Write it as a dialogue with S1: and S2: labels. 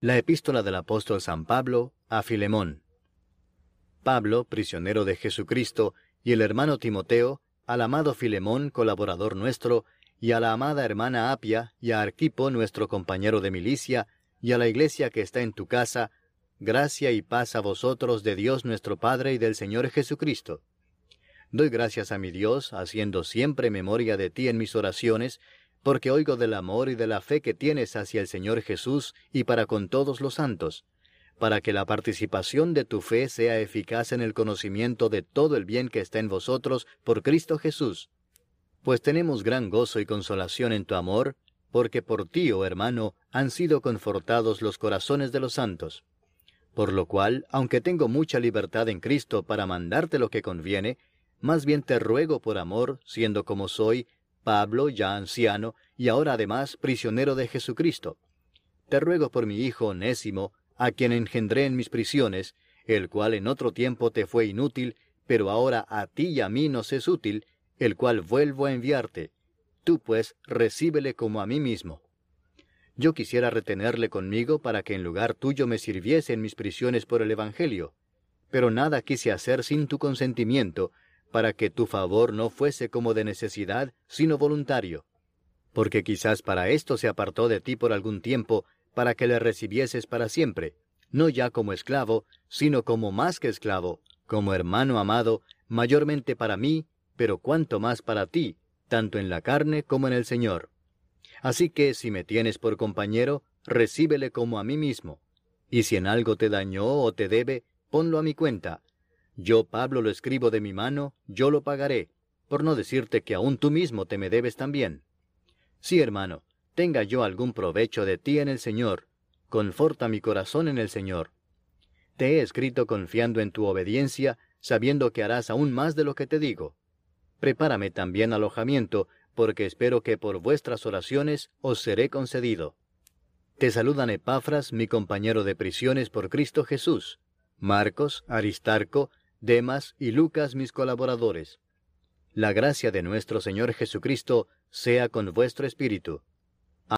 S1: La epístola del apóstol San Pablo a Filemón. Pablo, prisionero de Jesucristo, y el hermano Timoteo, al amado Filemón, colaborador nuestro, y a la amada hermana Apia, y a Arquipo, nuestro compañero de milicia, y a la iglesia que está en tu casa, gracia y paz a vosotros de Dios nuestro Padre y del Señor Jesucristo. Doy gracias a mi Dios, haciendo siempre memoria de ti en mis oraciones, porque oigo del amor y de la fe que tienes hacia el Señor Jesús y para con todos los santos, para que la participación de tu fe sea eficaz en el conocimiento de todo el bien que está en vosotros por Cristo Jesús. Pues tenemos gran gozo y consolación en tu amor, porque por ti, oh hermano, han sido confortados los corazones de los santos. Por lo cual, aunque tengo mucha libertad en Cristo para mandarte lo que conviene, más bien te ruego por amor, siendo como soy, Pablo, ya anciano, y ahora además prisionero de Jesucristo. Te ruego por mi hijo Onésimo, a quien engendré en mis prisiones, el cual en otro tiempo te fue inútil, pero ahora a ti y a mí nos es útil, el cual vuelvo a enviarte. Tú pues recíbele como a mí mismo. Yo quisiera retenerle conmigo para que en lugar tuyo me sirviese en mis prisiones por el Evangelio, pero nada quise hacer sin tu consentimiento, para que tu favor no fuese como de necesidad, sino voluntario. Porque quizás para esto se apartó de ti por algún tiempo, para que le recibieses para siempre, no ya como esclavo, sino como más que esclavo, como hermano amado, mayormente para mí, pero cuanto más para ti, tanto en la carne como en el Señor. Así que si me tienes por compañero, recíbele como a mí mismo. Y si en algo te dañó o te debe, ponlo a mi cuenta, yo, Pablo, lo escribo de mi mano, yo lo pagaré, por no decirte que aún tú mismo te me debes también. Sí, hermano, tenga yo algún provecho de ti en el Señor, conforta mi corazón en el Señor. Te he escrito confiando en tu obediencia, sabiendo que harás aún más de lo que te digo. Prepárame también alojamiento, porque espero que por vuestras oraciones os seré concedido. Te saludan Epafras, mi compañero de prisiones por Cristo Jesús, Marcos, Aristarco, Demas y Lucas mis colaboradores. La gracia de nuestro Señor Jesucristo sea con vuestro espíritu.